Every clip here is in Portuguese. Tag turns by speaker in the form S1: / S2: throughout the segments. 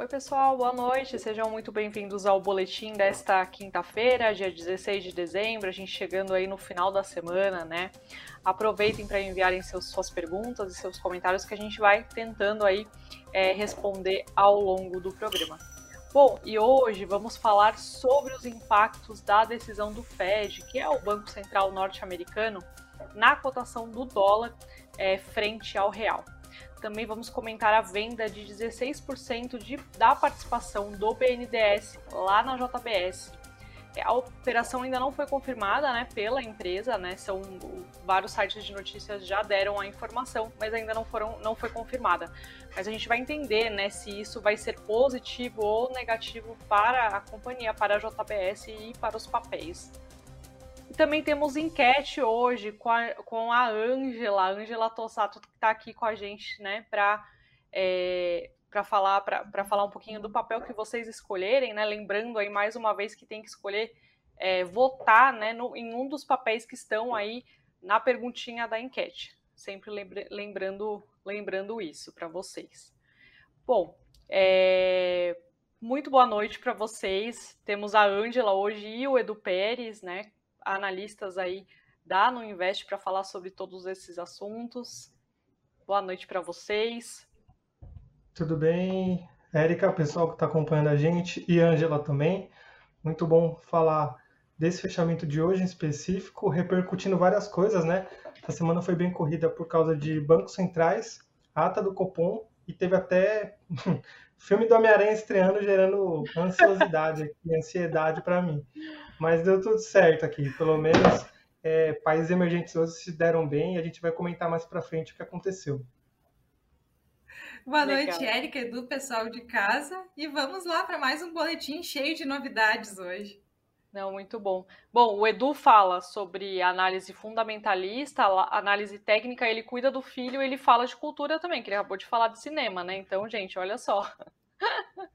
S1: Oi, pessoal, boa noite. Sejam muito bem-vindos ao boletim desta quinta-feira, dia 16 de dezembro. A gente chegando aí no final da semana, né? Aproveitem para enviarem seus, suas perguntas e seus comentários que a gente vai tentando aí é, responder ao longo do programa. Bom, e hoje vamos falar sobre os impactos da decisão do Fed, que é o Banco Central norte-americano, na cotação do dólar é, frente ao real. Também vamos comentar a venda de 16% de, da participação do BNDES lá na JBS. É, a operação ainda não foi confirmada né, pela empresa, né, são vários sites de notícias já deram a informação, mas ainda não, foram, não foi confirmada. Mas a gente vai entender né, se isso vai ser positivo ou negativo para a companhia, para a JBS e para os papéis também temos enquete hoje com a, com a Ângela, Ângela Tossato, que está aqui com a gente, né, para é, falar falar um pouquinho do papel que vocês escolherem, né? Lembrando aí mais uma vez que tem que escolher é, votar, né, no, em um dos papéis que estão aí na perguntinha da enquete. Sempre lembra, lembrando lembrando isso para vocês. Bom, é, muito boa noite para vocês. Temos a Ângela hoje e o Edu Pérez, né? Analistas aí da No Invest para falar sobre todos esses assuntos. Boa noite para vocês.
S2: Tudo bem, Érica, pessoal que está acompanhando a gente e Ângela também. Muito bom falar desse fechamento de hoje em específico, repercutindo várias coisas, né? Essa semana foi bem corrida por causa de bancos centrais, ata do Copom e teve até filme do Homem-Aranha estreando, gerando ansiosidade e ansiedade para mim. Mas deu tudo certo aqui. Pelo menos é, países emergentes hoje se deram bem e a gente vai comentar mais para frente o que aconteceu.
S3: Boa Legal. noite, Érica, Edu, pessoal de casa. E vamos lá para mais um boletim cheio de novidades hoje.
S1: Não, muito bom. Bom, o Edu fala sobre análise fundamentalista, análise técnica, ele cuida do filho, ele fala de cultura também, que ele acabou de falar de cinema, né? Então, gente, olha só.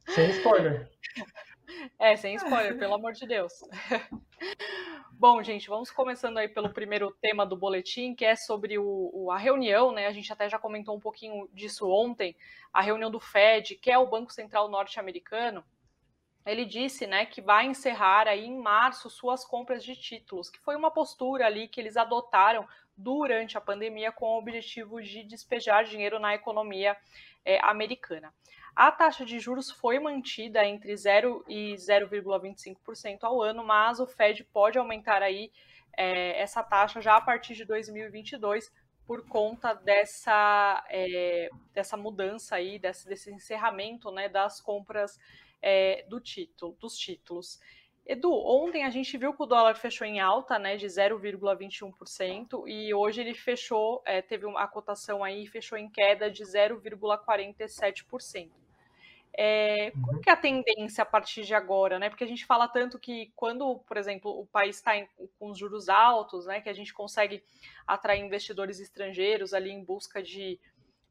S2: Sem spoiler.
S1: É, sem spoiler, pelo amor de Deus. Bom, gente, vamos começando aí pelo primeiro tema do boletim, que é sobre o, o, a reunião, né? A gente até já comentou um pouquinho disso ontem, a reunião do Fed, que é o Banco Central norte-americano. Ele disse, né, que vai encerrar aí em março suas compras de títulos, que foi uma postura ali que eles adotaram durante a pandemia com o objetivo de despejar dinheiro na economia é, americana. A taxa de juros foi mantida entre 0 e 0,25% ao ano, mas o Fed pode aumentar aí é, essa taxa já a partir de 2022 por conta dessa, é, dessa mudança aí, desse, desse encerramento né, das compras é, do título, dos títulos. Edu, ontem a gente viu que o dólar fechou em alta, né, de 0,21%, e hoje ele fechou, é, teve uma cotação aí, fechou em queda de 0,47%. É, qual uhum. que é a tendência a partir de agora, né? Porque a gente fala tanto que quando, por exemplo, o país está com os juros altos, né, que a gente consegue atrair investidores estrangeiros ali em busca de,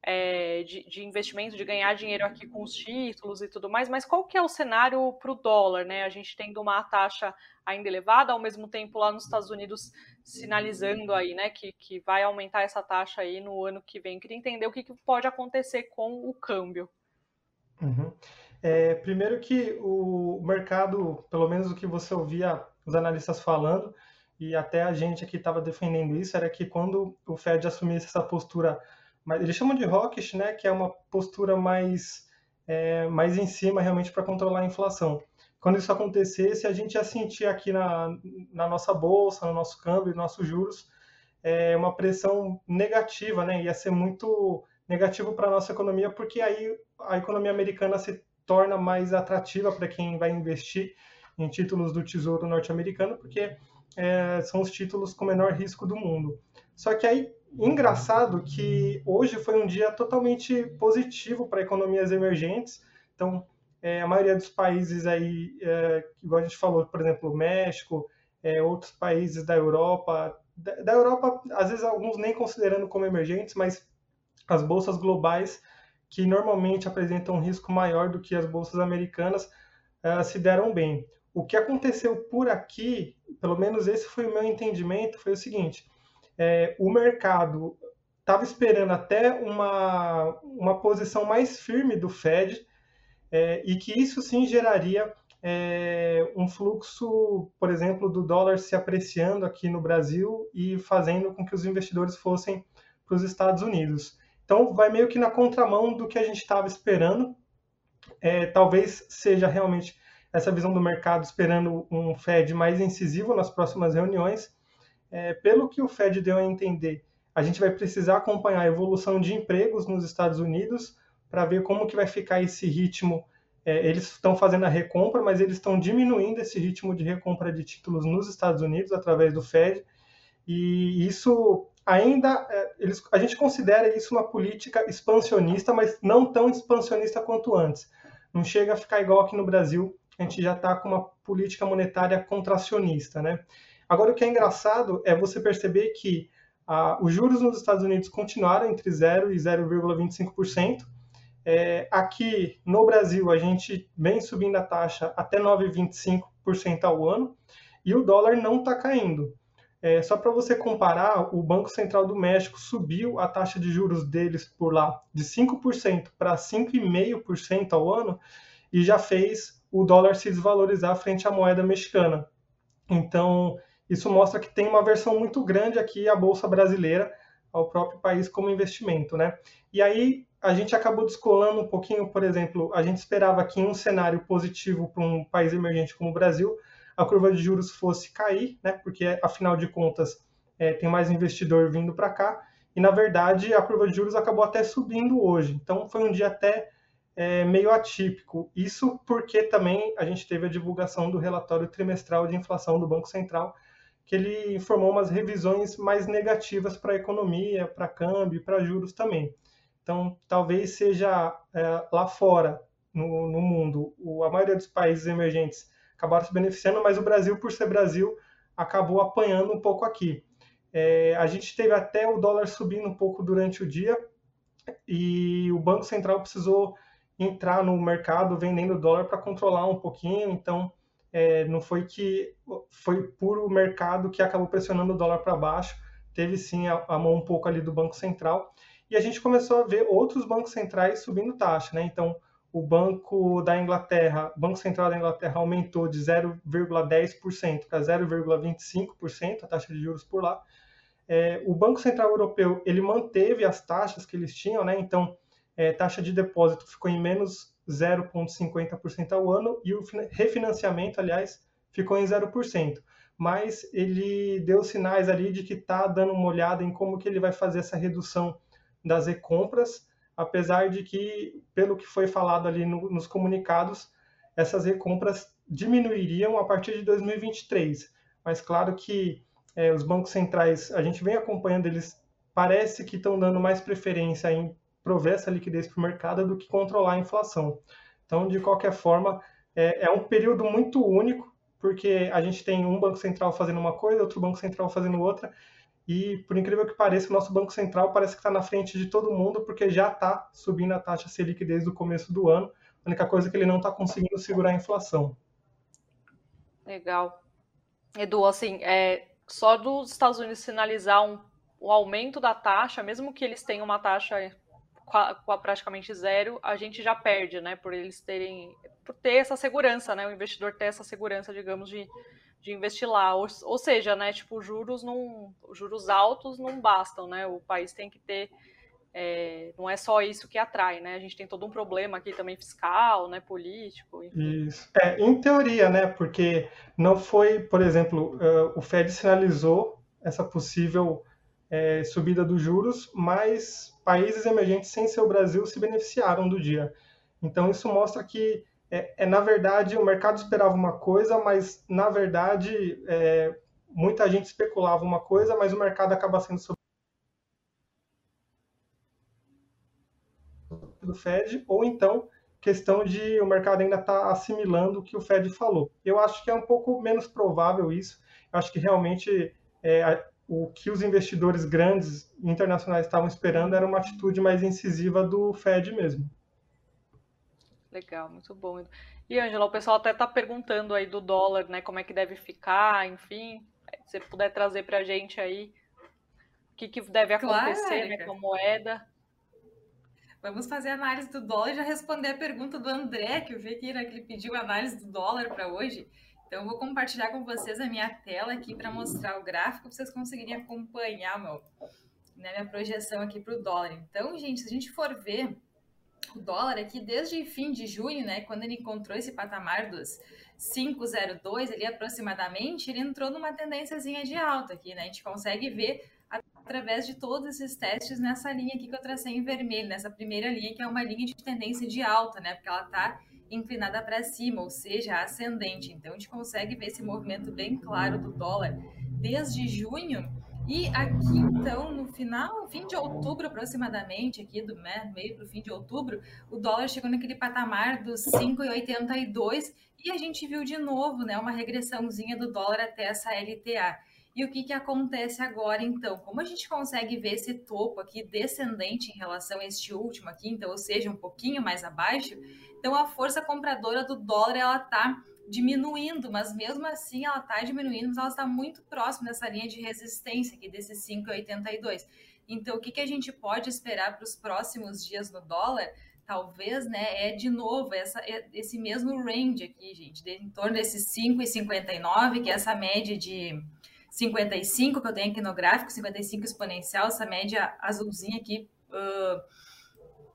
S1: é, de, de, investimento, de ganhar dinheiro aqui com os títulos e tudo mais, mas qual que é o cenário para o dólar, né? A gente tendo uma taxa ainda elevada, ao mesmo tempo lá nos Estados Unidos sinalizando aí, né, que, que vai aumentar essa taxa aí no ano que vem. Queria entender o que, que pode acontecer com o câmbio.
S2: Uhum. É, primeiro que o mercado, pelo menos o que você ouvia os analistas falando, e até a gente aqui estava defendendo isso, era que quando o Fed assumisse essa postura, eles chamam de hawkish, né, que é uma postura mais, é, mais em cima realmente para controlar a inflação. Quando isso acontecesse, a gente ia sentir aqui na, na nossa bolsa, no nosso câmbio, nos nossos juros, é, uma pressão negativa, né, ia ser muito negativo para a nossa economia, porque aí a economia americana se torna mais atrativa para quem vai investir em títulos do Tesouro norte-americano, porque é, são os títulos com menor risco do mundo. Só que aí, engraçado que hoje foi um dia totalmente positivo para economias emergentes. Então, é, a maioria dos países aí, é, igual a gente falou, por exemplo, o México, é, outros países da Europa, da, da Europa, às vezes alguns nem considerando como emergentes, mas as bolsas globais, que normalmente apresentam um risco maior do que as bolsas americanas, uh, se deram bem. O que aconteceu por aqui, pelo menos esse foi o meu entendimento, foi o seguinte: é, o mercado estava esperando até uma, uma posição mais firme do Fed, é, e que isso sim geraria é, um fluxo, por exemplo, do dólar se apreciando aqui no Brasil e fazendo com que os investidores fossem para os Estados Unidos. Então, vai meio que na contramão do que a gente estava esperando. É, talvez seja realmente essa visão do mercado esperando um Fed mais incisivo nas próximas reuniões. É, pelo que o Fed deu a entender, a gente vai precisar acompanhar a evolução de empregos nos Estados Unidos para ver como que vai ficar esse ritmo é, eles estão fazendo a recompra, mas eles estão diminuindo esse ritmo de recompra de títulos nos Estados Unidos através do Fed. E isso ainda, é, eles, a gente considera isso uma política expansionista, mas não tão expansionista quanto antes. Não chega a ficar igual aqui no Brasil, a gente já está com uma política monetária contracionista, né? Agora, o que é engraçado é você perceber que ah, os juros nos Estados Unidos continuaram entre 0 e 0,25%, é, aqui no Brasil, a gente vem subindo a taxa até 9,25% ao ano e o dólar não está caindo. É, só para você comparar, o Banco Central do México subiu a taxa de juros deles por lá de 5% para 5,5% ao ano e já fez o dólar se desvalorizar frente à moeda mexicana. Então, isso mostra que tem uma versão muito grande aqui a Bolsa Brasileira ao próprio país como investimento, né? E aí a gente acabou descolando um pouquinho, por exemplo, a gente esperava que em um cenário positivo para um país emergente como o Brasil, a curva de juros fosse cair, né? Porque afinal de contas é, tem mais investidor vindo para cá. E na verdade a curva de juros acabou até subindo hoje. Então foi um dia até é, meio atípico. Isso porque também a gente teve a divulgação do relatório trimestral de inflação do Banco Central, que ele informou umas revisões mais negativas para a economia, para câmbio, para juros também. Então, talvez seja é, lá fora, no, no mundo, o, a maioria dos países emergentes acabaram se beneficiando, mas o Brasil, por ser Brasil, acabou apanhando um pouco aqui. É, a gente teve até o dólar subindo um pouco durante o dia e o Banco Central precisou entrar no mercado vendendo dólar para controlar um pouquinho. Então, é, não foi que foi puro mercado que acabou pressionando o dólar para baixo. Teve sim a, a mão um pouco ali do Banco Central e a gente começou a ver outros bancos centrais subindo taxa, né? Então, o Banco da Inglaterra, Banco Central da Inglaterra aumentou de 0,10% para 0,25% a taxa de juros por lá. É, o Banco Central Europeu ele manteve as taxas que eles tinham, né? Então, é, taxa de depósito ficou em menos 0,50% ao ano e o refinanciamento, aliás, ficou em 0%. Mas ele deu sinais ali de que está dando uma olhada em como que ele vai fazer essa redução das recompras, apesar de que, pelo que foi falado ali no, nos comunicados, essas recompras diminuiriam a partir de 2023. Mas claro que é, os bancos centrais, a gente vem acompanhando eles, parece que estão dando mais preferência em prover essa liquidez para o mercado do que controlar a inflação. Então, de qualquer forma, é, é um período muito único, porque a gente tem um banco central fazendo uma coisa, outro banco central fazendo outra, e, por incrível que pareça, o nosso Banco Central parece que está na frente de todo mundo, porque já está subindo a taxa Selic desde o começo do ano. A única coisa é que ele não está conseguindo segurar a inflação.
S1: Legal. Edu, assim, é, só dos Estados Unidos sinalizar um, o aumento da taxa, mesmo que eles tenham uma taxa praticamente zero, a gente já perde, né? Por eles terem, por ter essa segurança, né? O investidor ter essa segurança, digamos, de de investir lá. Ou, ou seja, né, tipo, juros não, juros altos não bastam, né? O país tem que ter é, não é só isso que atrai, né? A gente tem todo um problema aqui também fiscal, né, político.
S2: Enfim. Isso. É, em teoria, né? Porque não foi, por exemplo, uh, o Fed sinalizou essa possível é, subida dos juros, mas países emergentes sem ser o Brasil se beneficiaram do dia. Então isso mostra que é, é, na verdade, o mercado esperava uma coisa, mas na verdade é, muita gente especulava uma coisa, mas o mercado acaba sendo sobre do Fed, ou então questão de o mercado ainda está assimilando o que o Fed falou. Eu acho que é um pouco menos provável isso. Eu acho que realmente é, o que os investidores grandes internacionais estavam esperando era uma atitude mais incisiva do Fed mesmo.
S1: Legal, muito bom. E, Angela, o pessoal até está perguntando aí do dólar, né? Como é que deve ficar, enfim. Se você puder trazer para a gente aí o que, que deve acontecer claro, né, com a moeda.
S3: Vamos fazer análise do dólar e já responder a pergunta do André, que eu vi aqui, né, que ele pediu análise do dólar para hoje. Então, eu vou compartilhar com vocês a minha tela aqui para mostrar o gráfico, para vocês conseguirem acompanhar meu, né, minha projeção aqui para o dólar. Então, gente, se a gente for ver o dólar aqui desde fim de junho, né, quando ele encontrou esse patamar dos 502 ali aproximadamente, ele entrou numa tendênciazinha de alta aqui, né? A gente consegue ver através de todos esses testes nessa linha aqui que eu tracei em vermelho, nessa primeira linha que é uma linha de tendência de alta, né? Porque ela está inclinada para cima, ou seja, ascendente. Então a gente consegue ver esse movimento bem claro do dólar desde junho e aqui, então, no final, fim de outubro aproximadamente, aqui do né, meio para o fim de outubro, o dólar chegou naquele patamar dos 5,82 e a gente viu de novo né, uma regressãozinha do dólar até essa LTA. E o que, que acontece agora, então? Como a gente consegue ver esse topo aqui descendente em relação a este último aqui, então, ou seja, um pouquinho mais abaixo, então a força compradora do dólar, ela está diminuindo, mas mesmo assim ela está diminuindo, mas ela está muito próxima dessa linha de resistência aqui, desses 5,82. Então, o que, que a gente pode esperar para os próximos dias no dólar? Talvez, né, é de novo essa, é esse mesmo range aqui, gente, de, em torno desses 5,59, que é essa média de 55 que eu tenho aqui no gráfico, 55 exponencial, essa média azulzinha aqui, uh,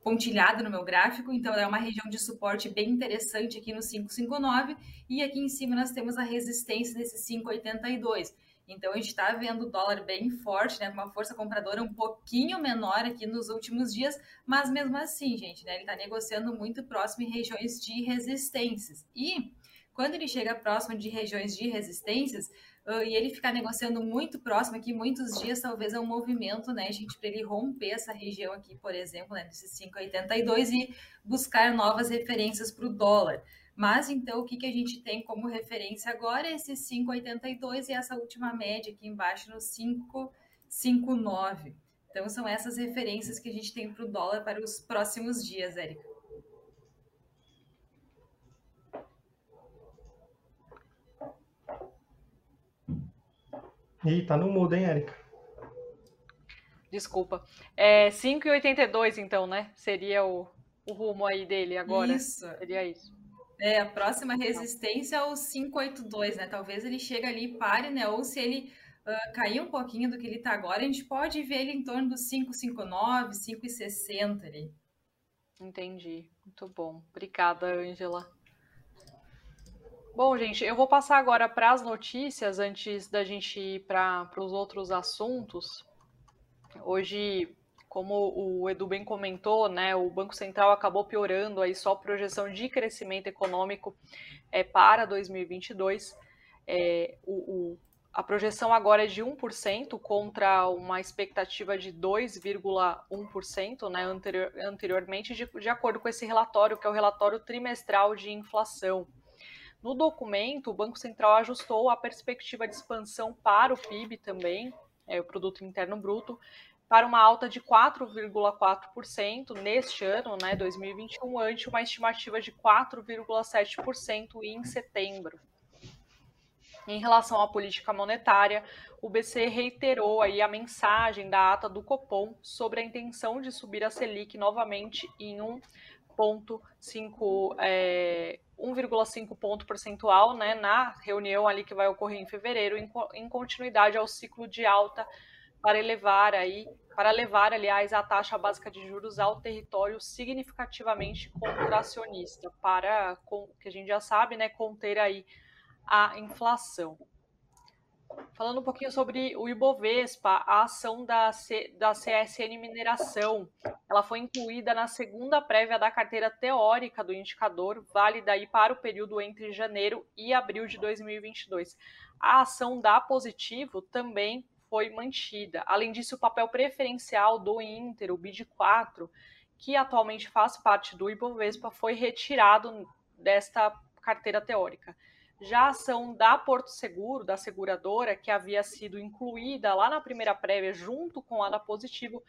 S3: pontilhada no meu gráfico, então é uma região de suporte bem interessante aqui no 559 e aqui em cima nós temos a resistência desse 582. Então a gente está vendo o dólar bem forte, né, com uma força compradora um pouquinho menor aqui nos últimos dias, mas mesmo assim, gente, né, ele está negociando muito próximo em regiões de resistências. E quando ele chega próximo de regiões de resistências, uh, e ele ficar negociando muito próximo aqui, muitos dias, talvez é um movimento, né, gente, para ele romper essa região aqui, por exemplo, né, desses 5,82 e buscar novas referências para o dólar. Mas então o que, que a gente tem como referência agora é esse 5,82 e essa última média aqui embaixo no 5,59. Então são essas referências que a gente tem para o dólar para os próximos dias, Érica.
S2: Ih, tá no mudo, hein, Érica?
S1: Desculpa. É 5,82 então, né? Seria o, o rumo aí dele agora.
S3: Isso.
S1: Seria isso.
S3: É, a próxima resistência é o 582, né? Talvez ele chegue ali e pare, né? Ou se ele uh, cair um pouquinho do que ele está agora, a gente pode ver ele em torno dos 559, 560 ali.
S1: Entendi. Muito bom. Obrigada, Angela. Bom, gente, eu vou passar agora para as notícias antes da gente ir para os outros assuntos. Hoje, como o Edu bem comentou, né, o Banco Central acabou piorando aí só a projeção de crescimento econômico é, para 2022. É, o, o, a projeção agora é de 1% contra uma expectativa de 2,1% né, anterior, anteriormente, de, de acordo com esse relatório, que é o relatório trimestral de inflação. No documento, o Banco Central ajustou a perspectiva de expansão para o PIB também, é, o Produto Interno Bruto, para uma alta de 4,4% neste ano, né, 2021, ante uma estimativa de 4,7% em setembro. Em relação à política monetária, o BCE reiterou aí a mensagem da ata do Copom sobre a intenção de subir a Selic novamente em 1,5 é, 1,5 ponto percentual né, na reunião ali que vai ocorrer em fevereiro, em, em continuidade ao ciclo de alta para elevar aí, para levar, aliás, a taxa básica de juros ao território significativamente contracionista, para, que a gente já sabe, né, conter aí a inflação. Falando um pouquinho sobre o Ibovespa, a ação da, C, da CSN Mineração, ela foi incluída na segunda prévia da carteira teórica do indicador, válida aí para o período entre janeiro e abril de 2022. A ação da Positivo também foi mantida. Além disso, o papel preferencial do Inter, o BID4, que atualmente faz parte do Ibovespa, foi retirado desta carteira teórica. Já a ação da Porto Seguro, da seguradora, que havia sido incluída lá na primeira prévia junto com a da Positivo,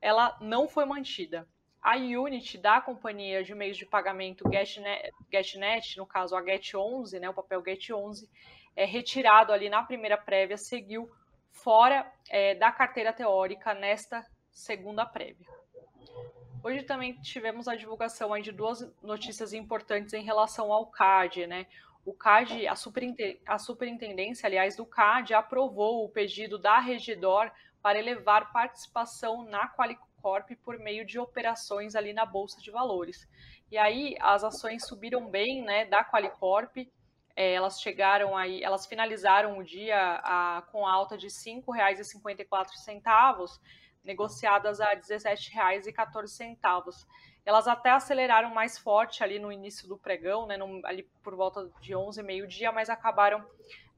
S1: ela não foi mantida. A Unity da companhia de meios de pagamento GetNet, GetNet no caso a Get11, né, o papel Get11, é retirado ali na primeira prévia, seguiu fora é, da carteira teórica nesta segunda prévia. Hoje também tivemos a divulgação de duas notícias importantes em relação ao CAD, né? O CAD, a, superinte a superintendência, aliás, do CAD aprovou o pedido da Regidor para elevar participação na Qualicorp por meio de operações ali na Bolsa de Valores. E aí as ações subiram bem, né, da Qualicorp, é, elas chegaram aí, elas finalizaram o dia a, com alta de R$ 5,54 negociadas a R$ 17,14. Elas até aceleraram mais forte ali no início do pregão, né, no, ali por volta de 11, meio-dia, mas acabaram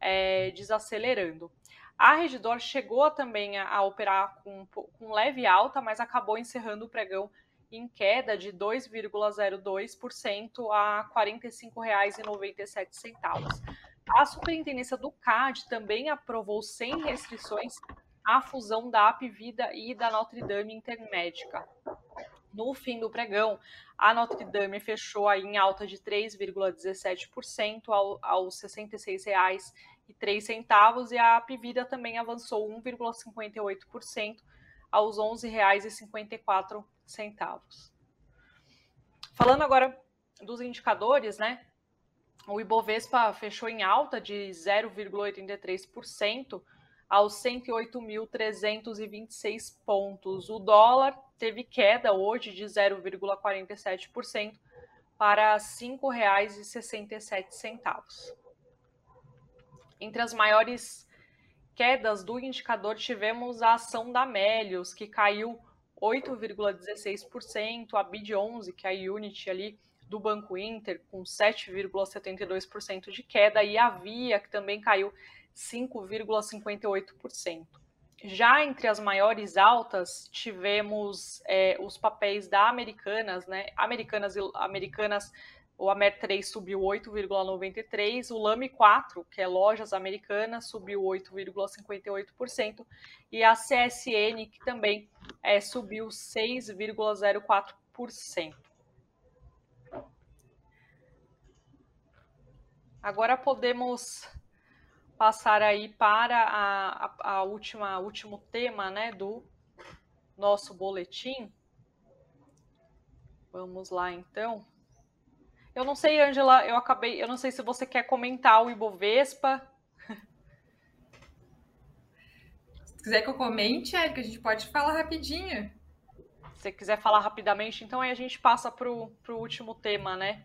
S1: é, desacelerando. A Redditor chegou também a, a operar com, com leve alta, mas acabou encerrando o pregão em queda de 2,02% a R$ 45,97. A Superintendência do CAD também aprovou sem restrições a fusão da Apvida e da Notre Dame Intermédica. No fim do pregão, a Notre Dame fechou aí em alta de 3,17% ao, aos R$ 66,03 e a Apvida também avançou 1,58% aos R$ 11,54. Falando agora dos indicadores, né? O Ibovespa fechou em alta de 0,83% aos 108.326 pontos. O dólar teve queda hoje de 0,47% para R$ 5,67. Entre as maiores quedas do indicador tivemos a ação da Melios, que caiu 8,16%, a BID11, que é a Unity ali do Banco Inter, com 7,72% de queda, e a Via, que também caiu 5,58%. Já entre as maiores altas, tivemos é, os papéis da Americanas, né? Americanas, Americanas o Amer 3 subiu 8,93%, o Lame 4, que é lojas americanas, subiu 8,58%, e a CSN, que também é, subiu 6,04%. Agora podemos passar aí para a, a, a última último tema, né, do nosso boletim. Vamos lá, então. Eu não sei, Angela, eu acabei, eu não sei se você quer comentar o Ibovespa.
S3: Se quiser que eu comente, Érica, a gente pode falar rapidinho.
S1: Se você quiser falar rapidamente, então aí a gente passa para o último tema, né?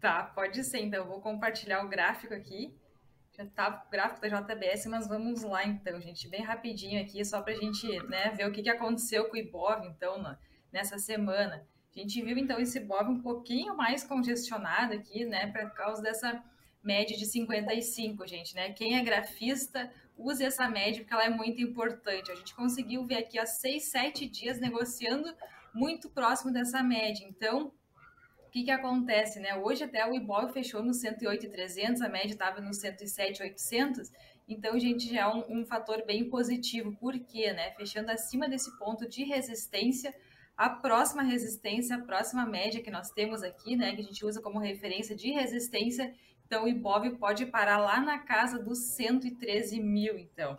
S3: Tá, pode ser. Então, eu vou compartilhar o gráfico aqui já tá o gráfico da JBS, mas vamos lá então, gente, bem rapidinho aqui, só para a gente né, ver o que, que aconteceu com o Ibov, então, nessa semana. A gente viu, então, esse Ibov um pouquinho mais congestionado aqui, né, por causa dessa média de 55, gente, né? Quem é grafista, use essa média, porque ela é muito importante. A gente conseguiu ver aqui há 6, 7 dias negociando muito próximo dessa média. Então, que, que acontece, né? Hoje até o Ibov fechou no 108,300, a média estava no 107,800, então, gente, já é um, um, fator bem positivo. Por quê, né? Fechando acima desse ponto de resistência, a próxima resistência, a próxima média que nós temos aqui, né, que a gente usa como referência de resistência, então o Ibov pode parar lá na casa dos 113 mil, então.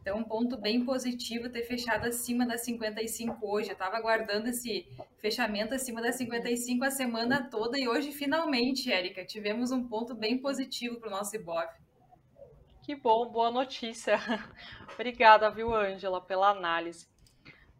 S3: Então, um ponto bem positivo ter fechado acima das 55 hoje. Eu estava aguardando esse fechamento acima das 55 a semana toda e hoje, finalmente, Érica, tivemos um ponto bem positivo para o nosso Ibov.
S1: Que bom, boa notícia. Obrigada, viu, Ângela, pela análise.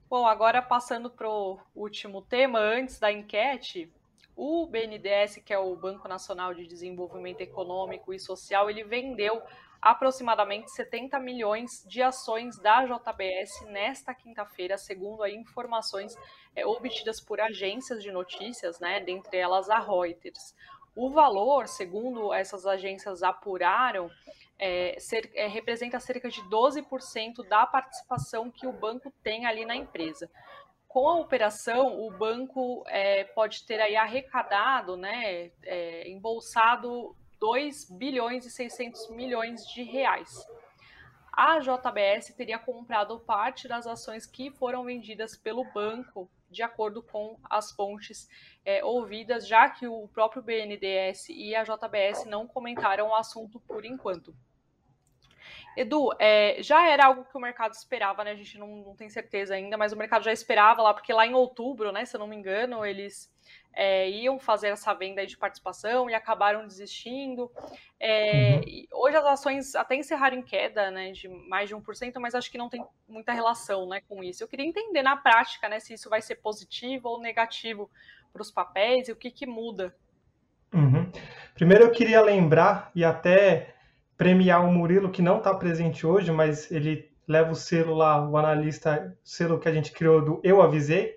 S1: Bom, agora passando para o último tema, antes da enquete, o BNDES, que é o Banco Nacional de Desenvolvimento Econômico e Social, ele vendeu aproximadamente 70 milhões de ações da JBS nesta quinta-feira, segundo informações é, obtidas por agências de notícias, né, dentre elas a Reuters. O valor, segundo essas agências apuraram, é, ser, é, representa cerca de 12% da participação que o banco tem ali na empresa. Com a operação, o banco é, pode ter aí arrecadado, né, é, embolsado 2 bilhões e 600 milhões de reais. A JBS teria comprado parte das ações que foram vendidas pelo banco, de acordo com as fontes é, ouvidas, já que o próprio BNDES e a JBS não comentaram o assunto por enquanto. Edu, é, já era algo que o mercado esperava, né? A gente não, não, tem certeza ainda, mas o mercado já esperava lá, porque lá em outubro, né, se eu não me engano, eles é, iam fazer essa venda de participação e acabaram desistindo. É, uhum. Hoje as ações até encerraram em queda, né, de mais de 1%, mas acho que não tem muita relação, né, com isso. Eu queria entender na prática, né, se isso vai ser positivo ou negativo para os papéis e o que, que muda.
S2: Uhum. Primeiro eu queria lembrar e até premiar o Murilo, que não está presente hoje, mas ele leva o selo lá, o analista, o selo que a gente criou do Eu Avisei,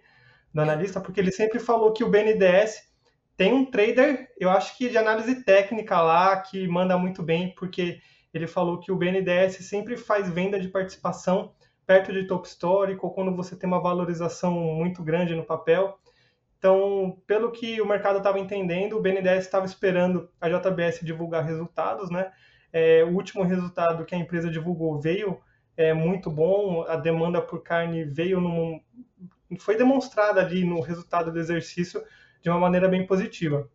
S2: do analista, porque ele sempre falou que o BNDES tem um trader, eu acho que de análise técnica lá, que manda muito bem, porque ele falou que o BNDES sempre faz venda de participação perto de topo histórico, ou quando você tem uma valorização muito grande no papel. Então, pelo que o mercado estava entendendo, o BNDES estava esperando a JBS divulgar resultados, né? É, o último resultado que a empresa divulgou veio é, muito bom, a demanda por carne veio num, foi demonstrada ali no resultado do exercício de uma maneira bem positiva.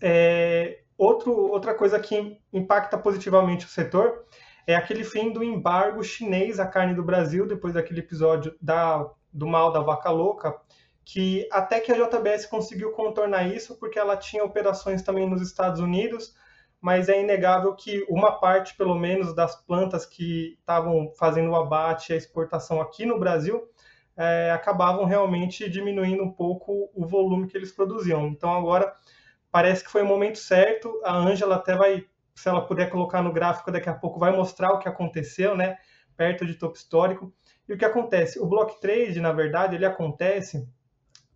S2: É, outro, outra coisa que impacta positivamente o setor é aquele fim do embargo chinês à carne do Brasil, depois daquele episódio da, do mal da vaca louca, que até que a JBS conseguiu contornar isso, porque ela tinha operações também nos Estados Unidos, mas é inegável que uma parte, pelo menos, das plantas que estavam fazendo o abate e a exportação aqui no Brasil é, acabavam realmente diminuindo um pouco o volume que eles produziam. Então agora parece que foi o momento certo. A Ângela até vai, se ela puder colocar no gráfico daqui a pouco, vai mostrar o que aconteceu, né? Perto de topo histórico. E o que acontece? O block trade, na verdade, ele acontece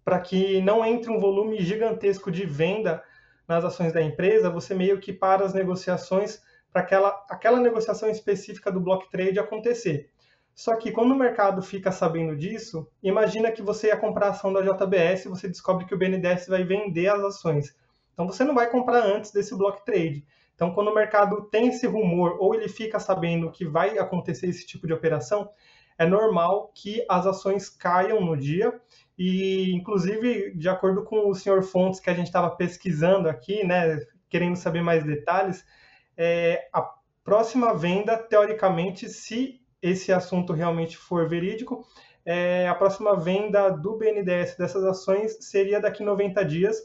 S2: para que não entre um volume gigantesco de venda nas ações da empresa, você meio que para as negociações para aquela, aquela negociação específica do block trade acontecer. Só que quando o mercado fica sabendo disso, imagina que você ia comprar a ação da JBS e você descobre que o BNDES vai vender as ações. Então você não vai comprar antes desse block trade. Então quando o mercado tem esse rumor ou ele fica sabendo que vai acontecer esse tipo de operação, é normal que as ações caiam no dia e, inclusive, de acordo com o senhor Fontes, que a gente estava pesquisando aqui, né, querendo saber mais detalhes, é, a próxima venda, teoricamente, se esse assunto realmente for verídico, é, a próxima venda do BNDES dessas ações seria daqui 90 dias.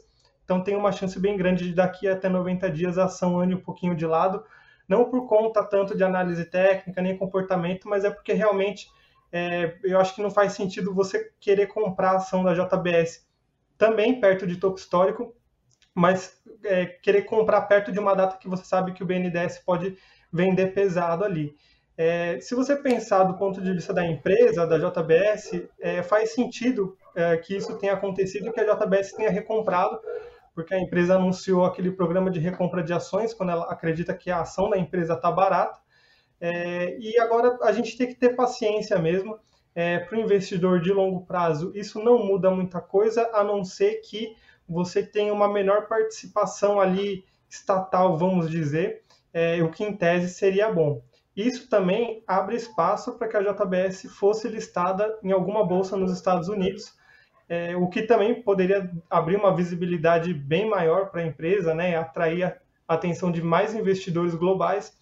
S2: Então tem uma chance bem grande de daqui até 90 dias a ação ande um pouquinho de lado, não por conta tanto de análise técnica nem comportamento, mas é porque realmente é, eu acho que não faz sentido você querer comprar a ação da JBS também perto de topo histórico, mas é, querer comprar perto de uma data que você sabe que o BNDES pode vender pesado ali. É, se você pensar do ponto de vista da empresa, da JBS, é, faz sentido é, que isso tenha acontecido que a JBS tenha recomprado, porque a empresa anunciou aquele programa de recompra de ações quando ela acredita que a ação da empresa está barata. É, e agora a gente tem que ter paciência mesmo. É, Para o investidor de longo prazo, isso não muda muita coisa, a não ser que você tenha uma menor participação ali estatal, vamos dizer, é, o que em tese seria bom. Isso também abre espaço para que a JBS fosse listada em alguma bolsa nos Estados Unidos, é, o que também poderia abrir uma visibilidade bem maior para a empresa, né, atrair a atenção de mais investidores globais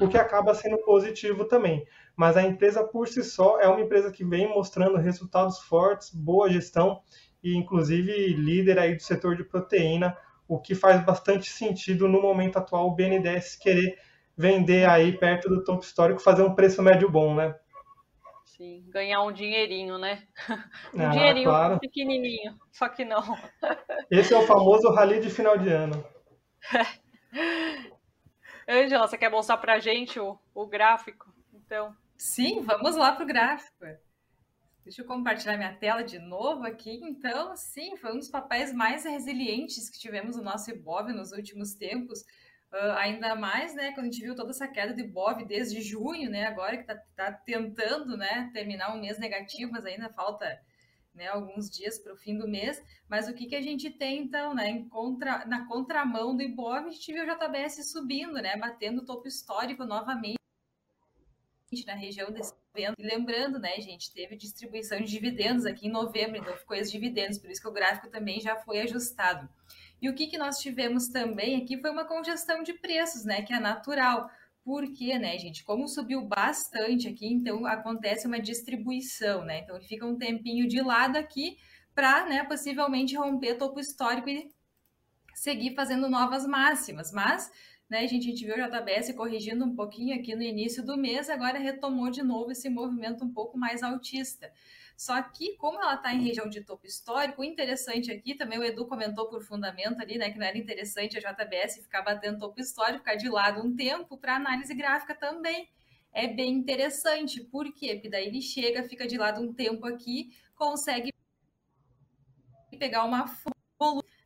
S2: o que acaba sendo positivo também. Mas a empresa por si só é uma empresa que vem mostrando resultados fortes, boa gestão e inclusive líder aí do setor de proteína, o que faz bastante sentido no momento atual o BNDES querer vender aí perto do topo histórico, fazer um preço médio bom, né?
S1: Sim, ganhar um dinheirinho, né? Um ah, dinheirinho claro. pequenininho, só que não.
S2: Esse é o famoso rally de final de ano.
S1: Ângela, você quer mostrar para a gente o, o gráfico? Então.
S3: Sim, vamos lá para o gráfico. Deixa eu compartilhar minha tela de novo aqui. Então, sim, foi um dos papéis mais resilientes que tivemos no nosso IBOV nos últimos tempos. Uh, ainda mais, né, quando a gente viu toda essa queda de IBOV desde junho, né, agora que está tá tentando, né, terminar um mês negativo, mas ainda falta né, alguns dias para o fim do mês, mas o que, que a gente tem então, né, em contra, na contramão do Ibov, a gente viu o JBS subindo, né, batendo o topo histórico novamente na região desse evento. E lembrando, né, gente, teve distribuição de dividendos aqui em novembro, então ficou esses dividendos, por isso que o gráfico também já foi ajustado. E o que, que nós tivemos também aqui foi uma congestão de preços, né, que é natural, Por quê, né, gente? Como subiu bastante aqui, então acontece uma distribuição, né? Então fica um tempinho de lado aqui para, né, possivelmente romper topo histórico e seguir fazendo novas máximas. Mas, né, gente, a gente viu o JBS corrigindo um pouquinho aqui no início do mês, agora retomou de novo esse movimento um pouco mais altista. Só que, como ela está em região de topo histórico, interessante aqui, também o Edu comentou por fundamento ali, né, que não era interessante a JBS ficar batendo topo histórico, ficar de lado um tempo para análise gráfica também. É bem interessante, por quê? Porque daí ele chega, fica de lado um tempo aqui, consegue pegar uma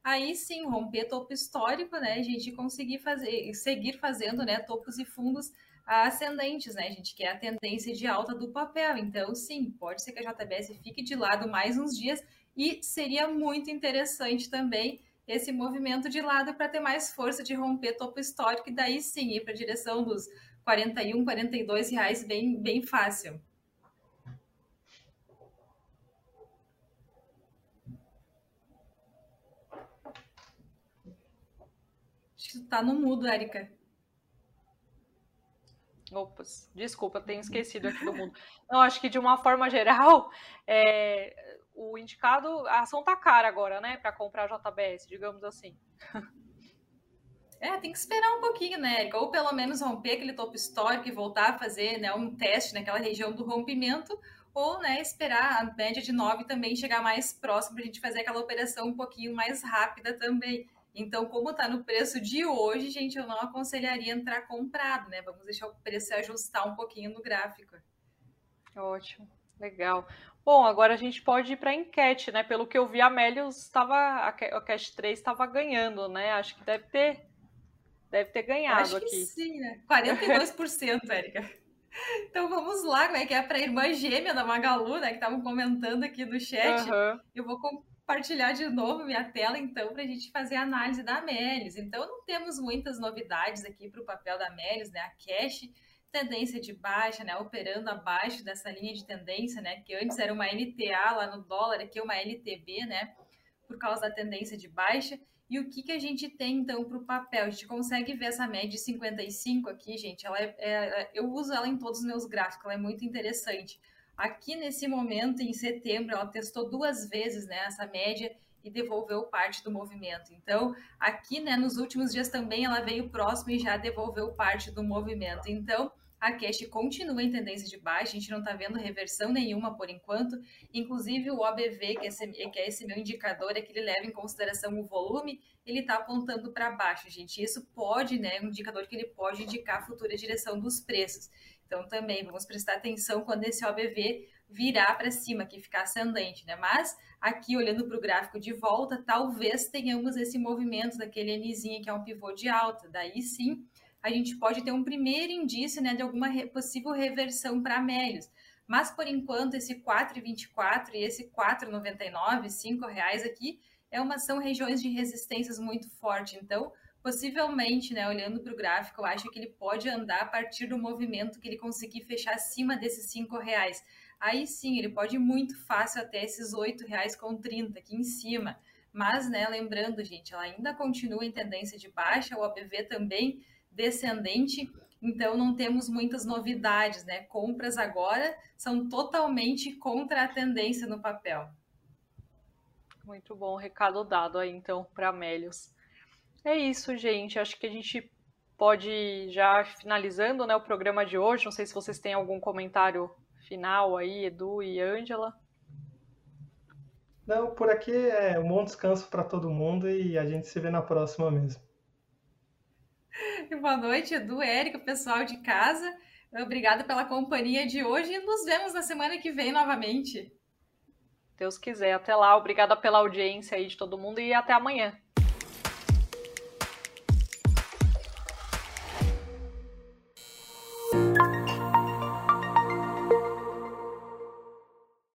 S3: aí sim romper topo histórico, né? A gente conseguir fazer, seguir fazendo, né, topos e fundos ascendentes, né? Gente quer a tendência de alta do papel. Então, sim, pode ser que a JBS fique de lado mais uns dias e seria muito interessante também esse movimento de lado para ter mais força de romper topo histórico e daí sim ir para a direção dos 41, 42 reais bem, bem fácil. Acho que tá no mudo, Érica.
S1: Opas, desculpa, tenho esquecido aqui do mundo. Não, acho que de uma forma geral, é, o indicado, a ação tá cara agora, né, para comprar JBS, digamos assim.
S3: É, tem que esperar um pouquinho, né, Erika? Ou pelo menos romper aquele topo histórico e voltar a fazer né, um teste naquela região do rompimento, ou né, esperar a média de 9 também chegar mais próximo para a gente fazer aquela operação um pouquinho mais rápida também. Então, como está no preço de hoje, gente, eu não aconselharia entrar comprado, né? Vamos deixar o preço ajustar um pouquinho no gráfico.
S1: Ótimo, legal. Bom, agora a gente pode ir para a enquete, né? Pelo que eu vi, a Melius estava, a Cash 3 estava ganhando, né? Acho que deve ter, deve ter ganhado
S3: Acho
S1: aqui.
S3: Que sim, né? 42%, Érica. Então vamos lá, como é que é para a irmã gêmea da Magalu, né? Que estavam comentando aqui no chat. Uhum. Eu vou compartilhar de novo minha tela, então, para a gente fazer a análise da Amélis. Então, não temos muitas novidades aqui para o papel da Amélis, né? A cash, tendência de baixa, né? Operando abaixo dessa linha de tendência, né? Que antes era uma NTA lá no dólar, aqui é uma LTB, né? Por causa da tendência de baixa. E o que, que a gente tem, então, para o papel? A gente consegue ver essa média de 55 aqui, gente. Ela é, é, eu uso ela em todos os meus gráficos, ela é muito interessante. Aqui nesse momento, em setembro, ela testou duas vezes né, essa média e devolveu parte do movimento. Então, aqui né, nos últimos dias também ela veio próximo e já devolveu parte do movimento. Então, a cash continua em tendência de baixa, a gente não está vendo reversão nenhuma por enquanto. Inclusive, o OBV, que é, esse, que é esse meu indicador, é que ele leva em consideração o volume, ele está apontando para baixo, gente. Isso pode, né, um indicador que ele pode indicar a futura direção dos preços. Então, também vamos prestar atenção quando esse OBV virar para cima, que ficar ascendente, né? Mas aqui, olhando para o gráfico de volta, talvez tenhamos esse movimento daquele Nzinho que é um pivô de alta. Daí sim, a gente pode ter um primeiro indício né, de alguma possível reversão para Amélios. Mas, por enquanto, esse 4,24 e esse 4,99, R$ reais aqui, é uma, são regiões de resistências muito forte. Então, possivelmente, né, olhando para o gráfico, eu acho que ele pode andar a partir do movimento que ele conseguir fechar acima desses cinco reais. Aí sim, ele pode ir muito fácil até esses oito reais com 30 aqui em cima. Mas, né, lembrando, gente, ela ainda continua em tendência de baixa, o ABV também descendente, então não temos muitas novidades, né? Compras agora são totalmente contra a tendência no papel.
S1: Muito bom, recado dado aí então para Amélios. É isso, gente. Acho que a gente pode já finalizando né, o programa de hoje. Não sei se vocês têm algum comentário final aí, Edu e Ângela.
S2: Não, por aqui é um bom descanso para todo mundo e a gente se vê na próxima mesmo.
S3: Boa noite, Edu, Érica, pessoal de casa. Obrigada pela companhia de hoje e nos vemos na semana que vem novamente.
S1: Deus quiser. Até lá. Obrigada pela audiência aí de todo mundo e até amanhã.